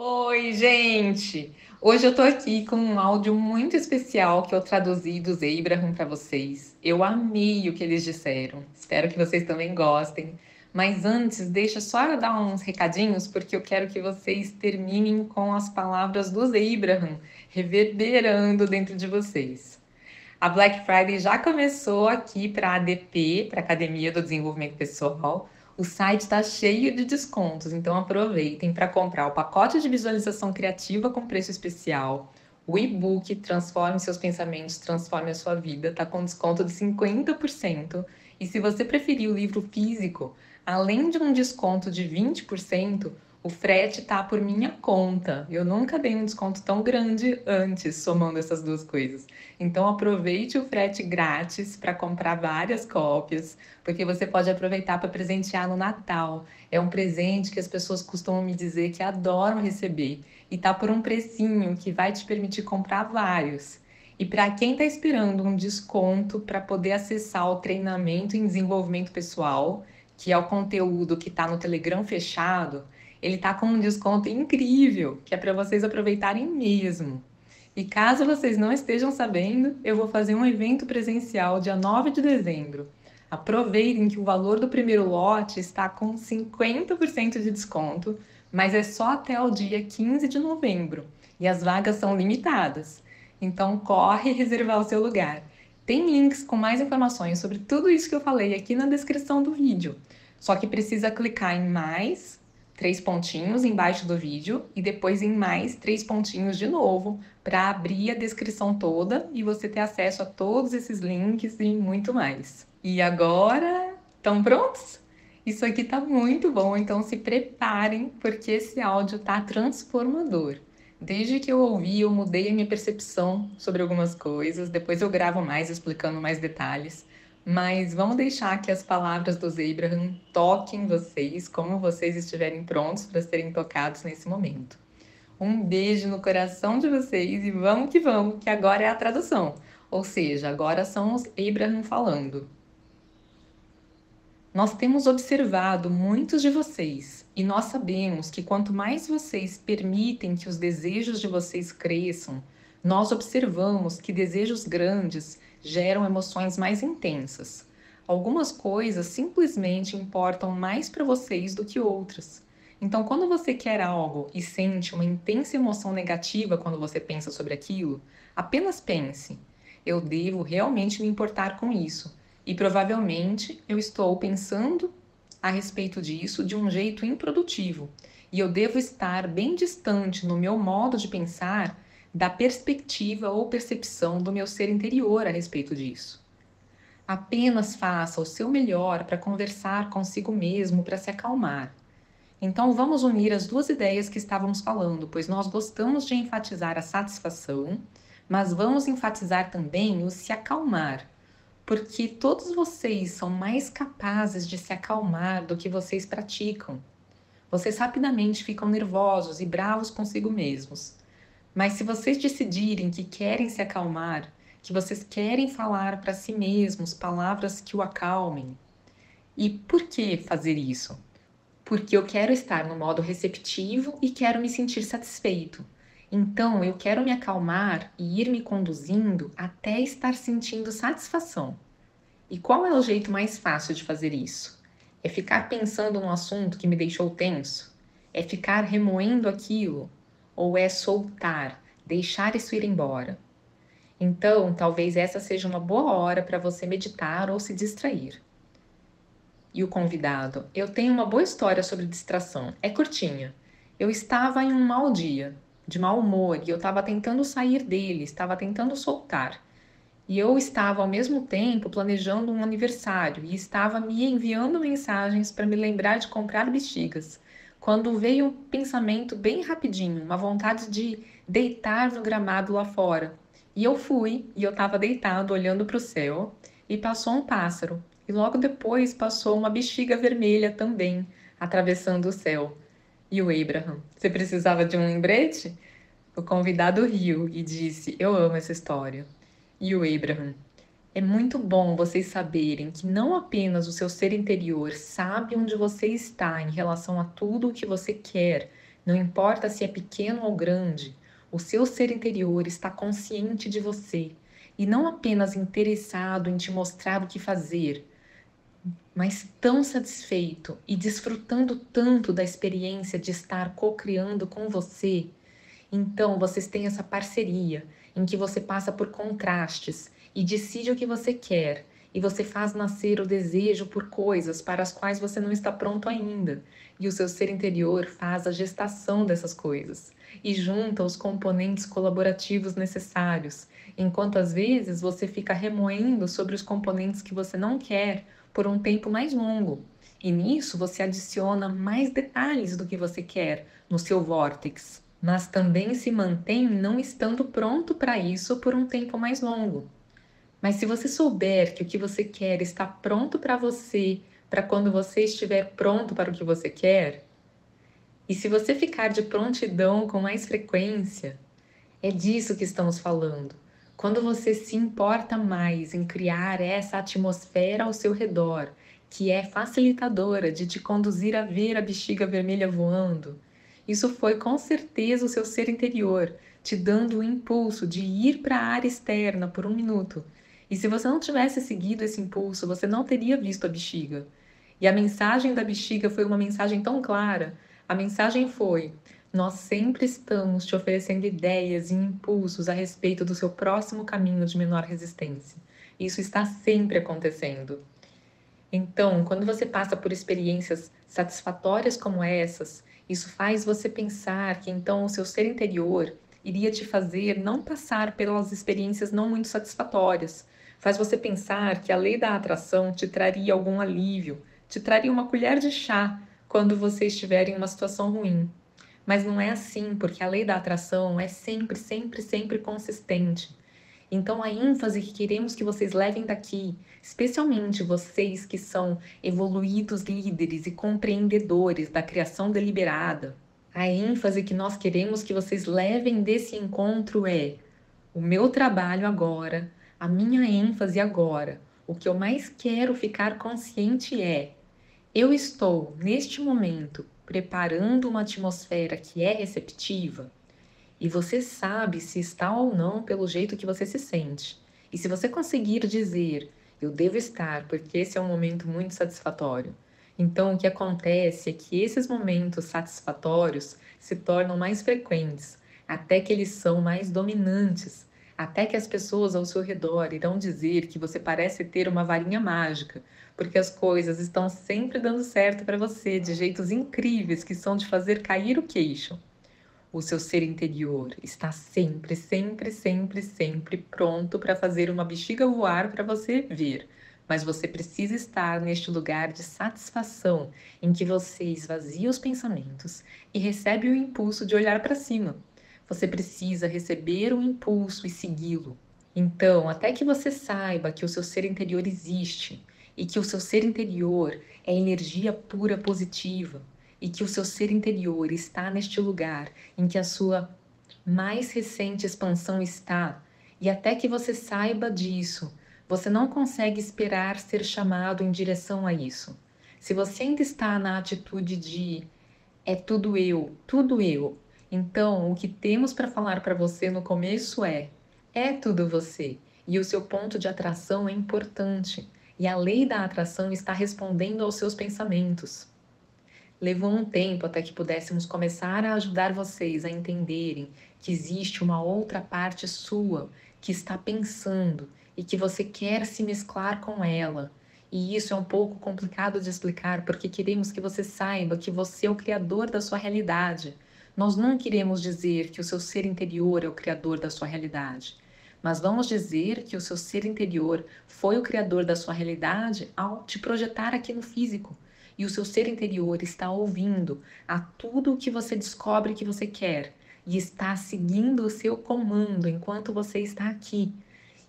Oi, gente! Hoje eu tô aqui com um áudio muito especial que eu traduzi do Abraham para vocês. Eu amei o que eles disseram. Espero que vocês também gostem. Mas antes, deixa só eu dar uns recadinhos, porque eu quero que vocês terminem com as palavras do Abraham reverberando dentro de vocês. A Black Friday já começou aqui para a ADP, para a Academia do Desenvolvimento Pessoal. O site está cheio de descontos, então aproveitem para comprar o pacote de visualização criativa com preço especial. O e-book Transforme seus pensamentos, transforme a sua vida, está com desconto de 50%. E se você preferir o livro físico, além de um desconto de 20%, o frete tá por minha conta. Eu nunca dei um desconto tão grande antes, somando essas duas coisas. Então aproveite o frete grátis para comprar várias cópias, porque você pode aproveitar para presentear no Natal. É um presente que as pessoas costumam me dizer que adoram receber e tá por um precinho que vai te permitir comprar vários. E para quem está esperando um desconto para poder acessar o treinamento em desenvolvimento pessoal, que é o conteúdo que está no Telegram fechado, ele tá com um desconto incrível, que é para vocês aproveitarem mesmo. E caso vocês não estejam sabendo, eu vou fazer um evento presencial dia 9 de dezembro. Aproveitem que o valor do primeiro lote está com 50% de desconto, mas é só até o dia 15 de novembro e as vagas são limitadas. Então corre reservar o seu lugar. Tem links com mais informações sobre tudo isso que eu falei aqui na descrição do vídeo. Só que precisa clicar em mais três pontinhos embaixo do vídeo e depois em mais três pontinhos de novo para abrir a descrição toda e você ter acesso a todos esses links e muito mais. E agora, estão prontos? Isso aqui tá muito bom, então se preparem porque esse áudio tá transformador. Desde que eu ouvi, eu mudei a minha percepção sobre algumas coisas. Depois eu gravo mais explicando mais detalhes. Mas vamos deixar que as palavras do Abraham toquem vocês como vocês estiverem prontos para serem tocados nesse momento. Um beijo no coração de vocês e vamos que vamos, que agora é a tradução. Ou seja, agora são os Abraham falando. Nós temos observado muitos de vocês e nós sabemos que quanto mais vocês permitem que os desejos de vocês cresçam, nós observamos que desejos grandes geram emoções mais intensas. Algumas coisas simplesmente importam mais para vocês do que outras. Então, quando você quer algo e sente uma intensa emoção negativa quando você pensa sobre aquilo, apenas pense: eu devo realmente me importar com isso. E provavelmente eu estou pensando a respeito disso de um jeito improdutivo. E eu devo estar bem distante no meu modo de pensar da perspectiva ou percepção do meu ser interior a respeito disso. Apenas faça o seu melhor para conversar consigo mesmo, para se acalmar. Então vamos unir as duas ideias que estávamos falando, pois nós gostamos de enfatizar a satisfação, mas vamos enfatizar também o se acalmar, porque todos vocês são mais capazes de se acalmar do que vocês praticam. Vocês rapidamente ficam nervosos e bravos consigo mesmos. Mas se vocês decidirem que querem se acalmar, que vocês querem falar para si mesmos palavras que o acalmem. E por que fazer isso? Porque eu quero estar no modo receptivo e quero me sentir satisfeito. Então eu quero me acalmar e ir me conduzindo até estar sentindo satisfação. E qual é o jeito mais fácil de fazer isso? É ficar pensando num assunto que me deixou tenso? É ficar remoendo aquilo? Ou é soltar, deixar isso ir embora? Então, talvez essa seja uma boa hora para você meditar ou se distrair. E o convidado, eu tenho uma boa história sobre distração. É curtinha. Eu estava em um mau dia, de mau humor, e eu estava tentando sair dele, estava tentando soltar. E eu estava ao mesmo tempo planejando um aniversário e estava me enviando mensagens para me lembrar de comprar bexigas quando veio um pensamento bem rapidinho, uma vontade de deitar no gramado lá fora. E eu fui, e eu estava deitado olhando para o céu, e passou um pássaro, e logo depois passou uma bexiga vermelha também, atravessando o céu. E o Abraham, você precisava de um lembrete? O convidado riu e disse: Eu amo essa história. E o Abraham, é muito bom vocês saberem que não apenas o seu ser interior sabe onde você está em relação a tudo o que você quer Não importa se é pequeno ou grande, o seu ser interior está consciente de você e não apenas interessado em te mostrar o que fazer, mas tão satisfeito e desfrutando tanto da experiência de estar co-criando com você. Então, vocês têm essa parceria em que você passa por contrastes e decide o que você quer, e você faz nascer o desejo por coisas para as quais você não está pronto ainda, e o seu ser interior faz a gestação dessas coisas e junta os componentes colaborativos necessários, enquanto às vezes você fica remoendo sobre os componentes que você não quer por um tempo mais longo. E nisso você adiciona mais detalhes do que você quer no seu vórtex, mas também se mantém não estando pronto para isso por um tempo mais longo. Mas se você souber que o que você quer está pronto para você, para quando você estiver pronto para o que você quer, e se você ficar de prontidão com mais frequência, é disso que estamos falando. Quando você se importa mais em criar essa atmosfera ao seu redor, que é facilitadora de te conduzir a ver a bexiga vermelha voando, isso foi com certeza o seu ser interior te dando o impulso de ir para a área externa por um minuto. E se você não tivesse seguido esse impulso, você não teria visto a bexiga. E a mensagem da bexiga foi uma mensagem tão clara a mensagem foi: nós sempre estamos te oferecendo ideias e impulsos a respeito do seu próximo caminho de menor resistência. Isso está sempre acontecendo. Então, quando você passa por experiências satisfatórias como essas, isso faz você pensar que então o seu ser interior iria te fazer não passar pelas experiências não muito satisfatórias. Faz você pensar que a lei da atração te traria algum alívio, te traria uma colher de chá quando você estiver em uma situação ruim. Mas não é assim, porque a lei da atração é sempre, sempre, sempre consistente. Então, a ênfase que queremos que vocês levem daqui, especialmente vocês que são evoluídos líderes e compreendedores da criação deliberada, a ênfase que nós queremos que vocês levem desse encontro é: o meu trabalho agora, a minha ênfase agora, o que eu mais quero ficar consciente é eu estou, neste momento, preparando uma atmosfera que é receptiva e você sabe se está ou não pelo jeito que você se sente. E se você conseguir dizer, eu devo estar porque esse é um momento muito satisfatório. Então, o que acontece é que esses momentos satisfatórios se tornam mais frequentes, até que eles são mais dominantes, até que as pessoas ao seu redor irão dizer que você parece ter uma varinha mágica, porque as coisas estão sempre dando certo para você de jeitos incríveis que são de fazer cair o queixo. O seu ser interior está sempre, sempre, sempre, sempre pronto para fazer uma bexiga voar para você ver. Mas você precisa estar neste lugar de satisfação em que você esvazia os pensamentos e recebe o impulso de olhar para cima. Você precisa receber o impulso e segui-lo. Então, até que você saiba que o seu ser interior existe, e que o seu ser interior é energia pura positiva e que o seu ser interior está neste lugar em que a sua mais recente expansão está, e até que você saiba disso, você não consegue esperar ser chamado em direção a isso. Se você ainda está na atitude de é tudo eu, tudo eu, então o que temos para falar para você no começo é é tudo você. E o seu ponto de atração é importante e a lei da atração está respondendo aos seus pensamentos. Levou um tempo até que pudéssemos começar a ajudar vocês a entenderem que existe uma outra parte sua que está pensando e que você quer se mesclar com ela. E isso é um pouco complicado de explicar porque queremos que você saiba que você é o criador da sua realidade. Nós não queremos dizer que o seu ser interior é o criador da sua realidade mas vamos dizer que o seu ser interior foi o criador da sua realidade ao te projetar aqui no físico. E o seu ser interior está ouvindo a tudo o que você descobre que você quer e está seguindo o seu comando enquanto você está aqui.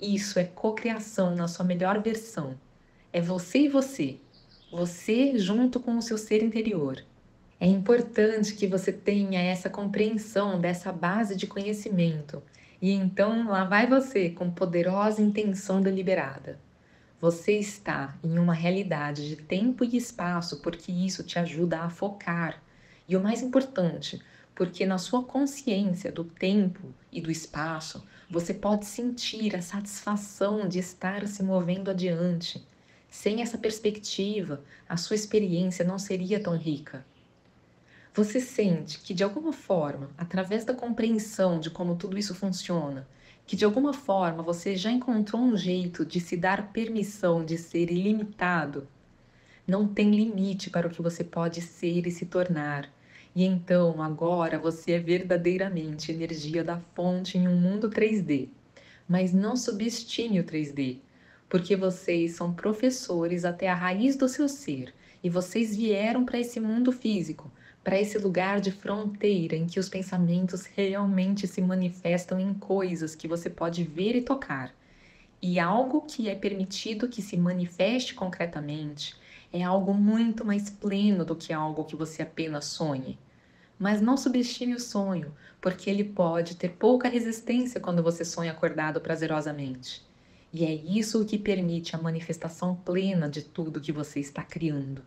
Isso é cocriação na sua melhor versão. É você e você. Você junto com o seu ser interior. É importante que você tenha essa compreensão dessa base de conhecimento e então lá vai você com poderosa intenção deliberada. Você está em uma realidade de tempo e espaço porque isso te ajuda a focar. E o mais importante, porque na sua consciência do tempo e do espaço, você pode sentir a satisfação de estar se movendo adiante. Sem essa perspectiva, a sua experiência não seria tão rica. Você sente que, de alguma forma, através da compreensão de como tudo isso funciona, que de alguma forma você já encontrou um jeito de se dar permissão de ser ilimitado. Não tem limite para o que você pode ser e se tornar. E então, agora você é verdadeiramente energia da fonte em um mundo 3D. Mas não subestime o 3D, porque vocês são professores até a raiz do seu ser e vocês vieram para esse mundo físico para esse lugar de fronteira em que os pensamentos realmente se manifestam em coisas que você pode ver e tocar. E algo que é permitido que se manifeste concretamente é algo muito mais pleno do que algo que você apenas sonhe. Mas não subestime o sonho, porque ele pode ter pouca resistência quando você sonha acordado prazerosamente. E é isso o que permite a manifestação plena de tudo que você está criando.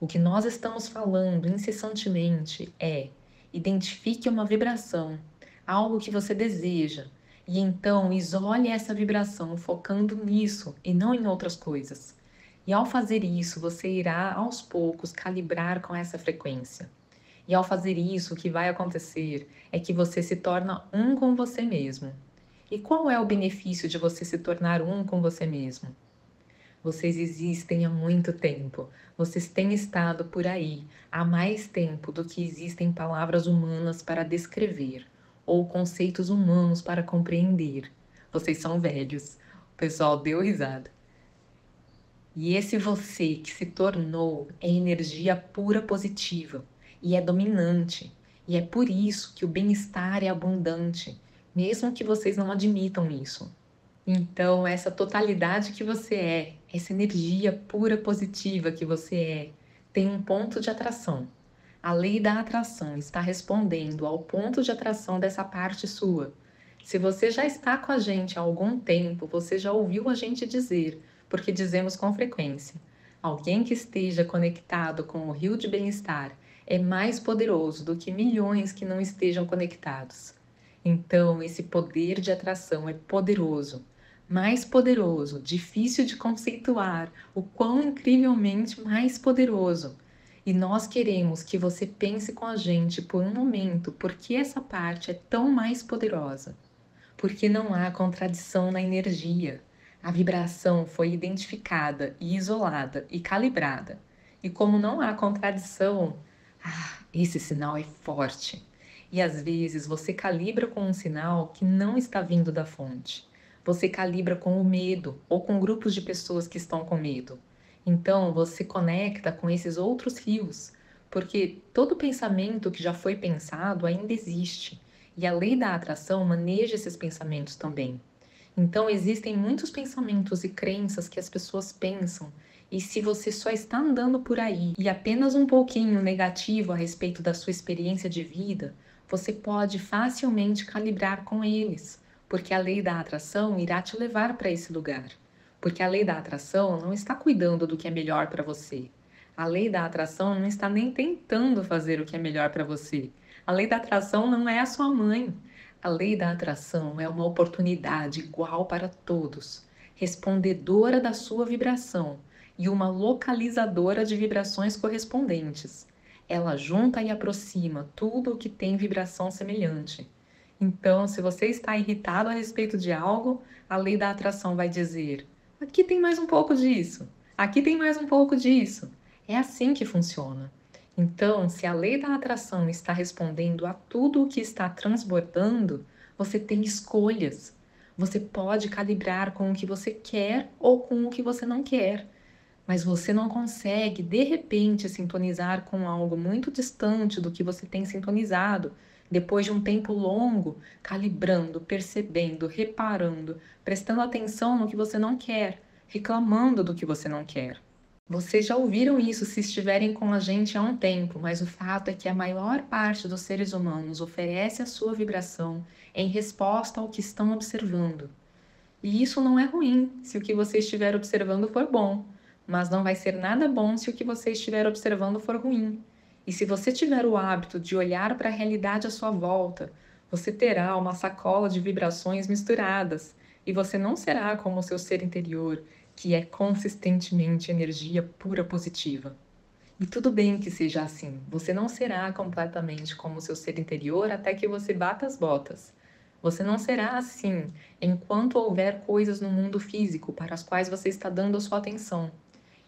O que nós estamos falando incessantemente é: identifique uma vibração, algo que você deseja, e então isole essa vibração focando nisso e não em outras coisas. E ao fazer isso, você irá aos poucos calibrar com essa frequência. E ao fazer isso, o que vai acontecer é que você se torna um com você mesmo. E qual é o benefício de você se tornar um com você mesmo? Vocês existem há muito tempo. Vocês têm estado por aí há mais tempo do que existem palavras humanas para descrever ou conceitos humanos para compreender. Vocês são velhos. O pessoal deu risada. E esse você que se tornou é energia pura positiva e é dominante. E é por isso que o bem-estar é abundante, mesmo que vocês não admitam isso. Então, essa totalidade que você é, essa energia pura positiva que você é, tem um ponto de atração. A lei da atração está respondendo ao ponto de atração dessa parte sua. Se você já está com a gente há algum tempo, você já ouviu a gente dizer, porque dizemos com frequência: alguém que esteja conectado com o rio de bem-estar é mais poderoso do que milhões que não estejam conectados. Então, esse poder de atração é poderoso mais poderoso, difícil de conceituar, o quão incrivelmente mais poderoso. E nós queremos que você pense com a gente por um momento por que essa parte é tão mais poderosa. Porque não há contradição na energia. A vibração foi identificada e isolada e calibrada. E como não há contradição, ah, esse sinal é forte. E às vezes você calibra com um sinal que não está vindo da fonte você calibra com o medo ou com grupos de pessoas que estão com medo. Então você conecta com esses outros rios, porque todo pensamento que já foi pensado ainda existe e a lei da atração maneja esses pensamentos também. Então existem muitos pensamentos e crenças que as pessoas pensam e se você só está andando por aí e apenas um pouquinho negativo a respeito da sua experiência de vida, você pode facilmente calibrar com eles porque a lei da atração irá te levar para esse lugar. Porque a lei da atração não está cuidando do que é melhor para você. A lei da atração não está nem tentando fazer o que é melhor para você. A lei da atração não é a sua mãe. A lei da atração é uma oportunidade igual para todos, respondedora da sua vibração e uma localizadora de vibrações correspondentes. Ela junta e aproxima tudo o que tem vibração semelhante. Então, se você está irritado a respeito de algo, a lei da atração vai dizer: aqui tem mais um pouco disso, aqui tem mais um pouco disso. É assim que funciona. Então, se a lei da atração está respondendo a tudo o que está transbordando, você tem escolhas. Você pode calibrar com o que você quer ou com o que você não quer. Mas você não consegue, de repente, sintonizar com algo muito distante do que você tem sintonizado, depois de um tempo longo, calibrando, percebendo, reparando, prestando atenção no que você não quer, reclamando do que você não quer. Vocês já ouviram isso se estiverem com a gente há um tempo, mas o fato é que a maior parte dos seres humanos oferece a sua vibração em resposta ao que estão observando. E isso não é ruim se o que você estiver observando for bom, mas não vai ser nada bom se o que você estiver observando for ruim. E se você tiver o hábito de olhar para a realidade à sua volta, você terá uma sacola de vibrações misturadas e você não será como o seu ser interior, que é consistentemente energia pura positiva. E tudo bem que seja assim, você não será completamente como o seu ser interior até que você bata as botas. Você não será assim enquanto houver coisas no mundo físico para as quais você está dando a sua atenção.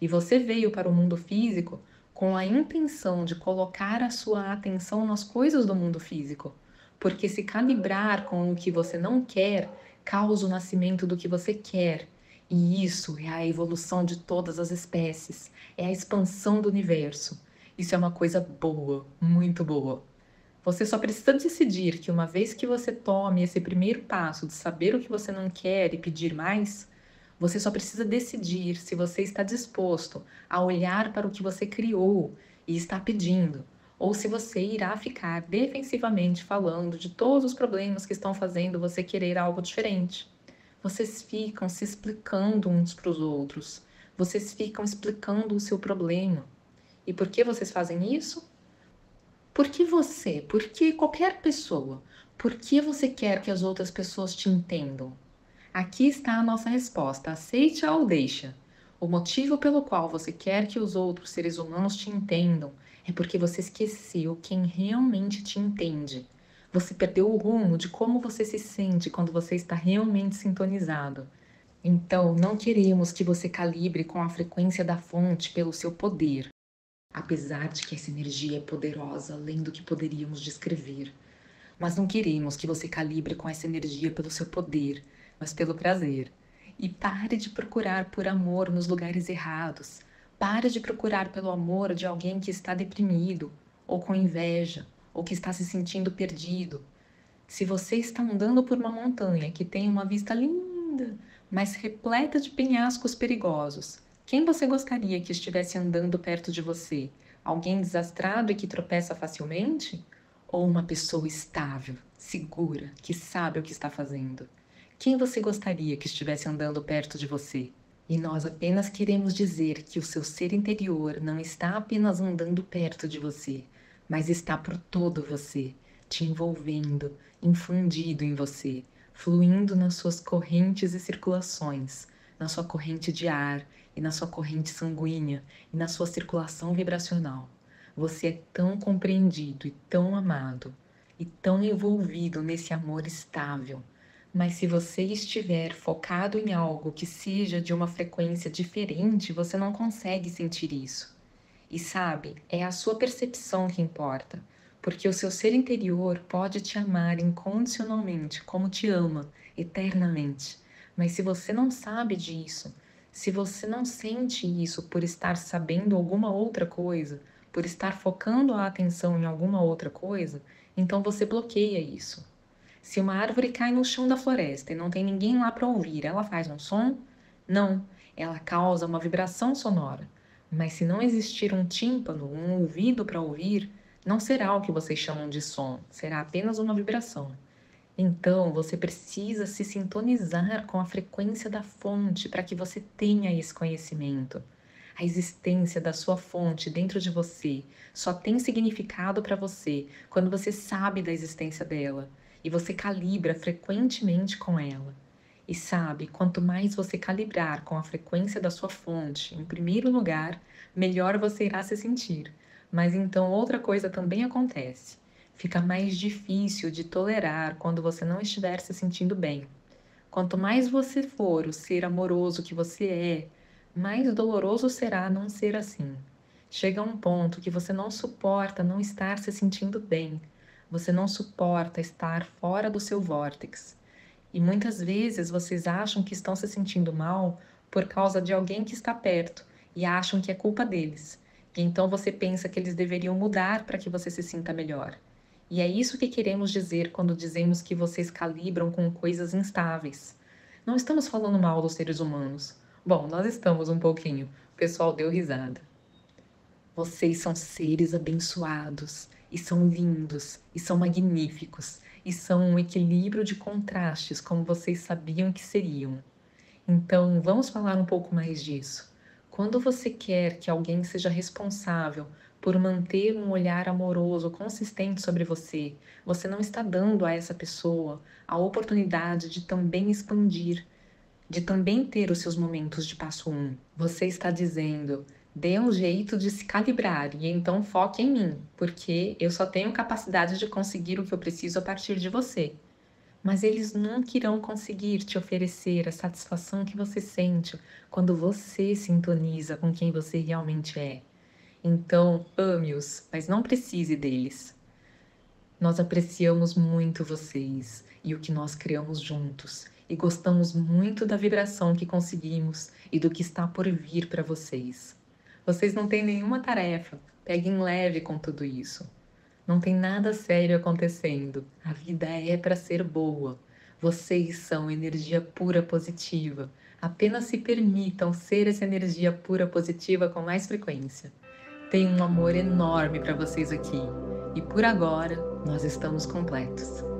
E você veio para o mundo físico com a intenção de colocar a sua atenção nas coisas do mundo físico. Porque se calibrar com o que você não quer causa o nascimento do que você quer. E isso é a evolução de todas as espécies, é a expansão do universo. Isso é uma coisa boa, muito boa. Você só precisa decidir que uma vez que você tome esse primeiro passo de saber o que você não quer e pedir mais, você só precisa decidir se você está disposto a olhar para o que você criou e está pedindo, ou se você irá ficar defensivamente falando de todos os problemas que estão fazendo você querer algo diferente. Vocês ficam se explicando uns para os outros, vocês ficam explicando o seu problema. E por que vocês fazem isso? Por que você, por que qualquer pessoa, por que você quer que as outras pessoas te entendam? Aqui está a nossa resposta: aceite ou deixa. O motivo pelo qual você quer que os outros seres humanos te entendam é porque você esqueceu quem realmente te entende. Você perdeu o rumo de como você se sente quando você está realmente sintonizado. Então, não queremos que você calibre com a frequência da fonte pelo seu poder, apesar de que essa energia é poderosa além do que poderíamos descrever. Mas não queremos que você calibre com essa energia pelo seu poder, mas pelo prazer. E pare de procurar por amor nos lugares errados. Pare de procurar pelo amor de alguém que está deprimido, ou com inveja, ou que está se sentindo perdido. Se você está andando por uma montanha que tem uma vista linda, mas repleta de penhascos perigosos, quem você gostaria que estivesse andando perto de você? Alguém desastrado e que tropeça facilmente? Ou uma pessoa estável, segura, que sabe o que está fazendo? Quem você gostaria que estivesse andando perto de você? E nós apenas queremos dizer que o seu ser interior não está apenas andando perto de você, mas está por todo você, te envolvendo, infundido em você, fluindo nas suas correntes e circulações, na sua corrente de ar e na sua corrente sanguínea e na sua circulação vibracional. Você é tão compreendido e tão amado e tão envolvido nesse amor estável. Mas se você estiver focado em algo que seja de uma frequência diferente, você não consegue sentir isso. E sabe, é a sua percepção que importa, porque o seu ser interior pode te amar incondicionalmente, como te ama, eternamente. Mas se você não sabe disso, se você não sente isso por estar sabendo alguma outra coisa, por estar focando a atenção em alguma outra coisa, então você bloqueia isso. Se uma árvore cai no chão da floresta e não tem ninguém lá para ouvir, ela faz um som? Não, ela causa uma vibração sonora. Mas se não existir um tímpano, um ouvido para ouvir, não será o que vocês chamam de som, será apenas uma vibração. Então, você precisa se sintonizar com a frequência da fonte para que você tenha esse conhecimento. A existência da sua fonte dentro de você só tem significado para você quando você sabe da existência dela e você calibra frequentemente com ela. E sabe, quanto mais você calibrar com a frequência da sua fonte, em primeiro lugar, melhor você irá se sentir. Mas então outra coisa também acontece fica mais difícil de tolerar quando você não estiver se sentindo bem. Quanto mais você for o ser amoroso que você é, mais doloroso será não ser assim. Chega um ponto que você não suporta não estar se sentindo bem, você não suporta estar fora do seu vórtex. E muitas vezes vocês acham que estão se sentindo mal por causa de alguém que está perto e acham que é culpa deles. E então você pensa que eles deveriam mudar para que você se sinta melhor. E é isso que queremos dizer quando dizemos que vocês calibram com coisas instáveis. Não estamos falando mal dos seres humanos. Bom, nós estamos um pouquinho. O pessoal deu risada. Vocês são seres abençoados, e são lindos, e são magníficos, e são um equilíbrio de contrastes como vocês sabiam que seriam. Então, vamos falar um pouco mais disso. Quando você quer que alguém seja responsável por manter um olhar amoroso consistente sobre você, você não está dando a essa pessoa a oportunidade de também expandir, de também ter os seus momentos de passo um. Você está dizendo: dê um jeito de se calibrar e então foque em mim, porque eu só tenho capacidade de conseguir o que eu preciso a partir de você. Mas eles nunca irão conseguir te oferecer a satisfação que você sente quando você sintoniza com quem você realmente é. Então, ame-os, mas não precise deles. Nós apreciamos muito vocês e o que nós criamos juntos, e gostamos muito da vibração que conseguimos e do que está por vir para vocês. Vocês não têm nenhuma tarefa, peguem leve com tudo isso. Não tem nada sério acontecendo. A vida é para ser boa. Vocês são energia pura positiva. Apenas se permitam ser essa energia pura positiva com mais frequência. Tenho um amor enorme para vocês aqui. E por agora, nós estamos completos.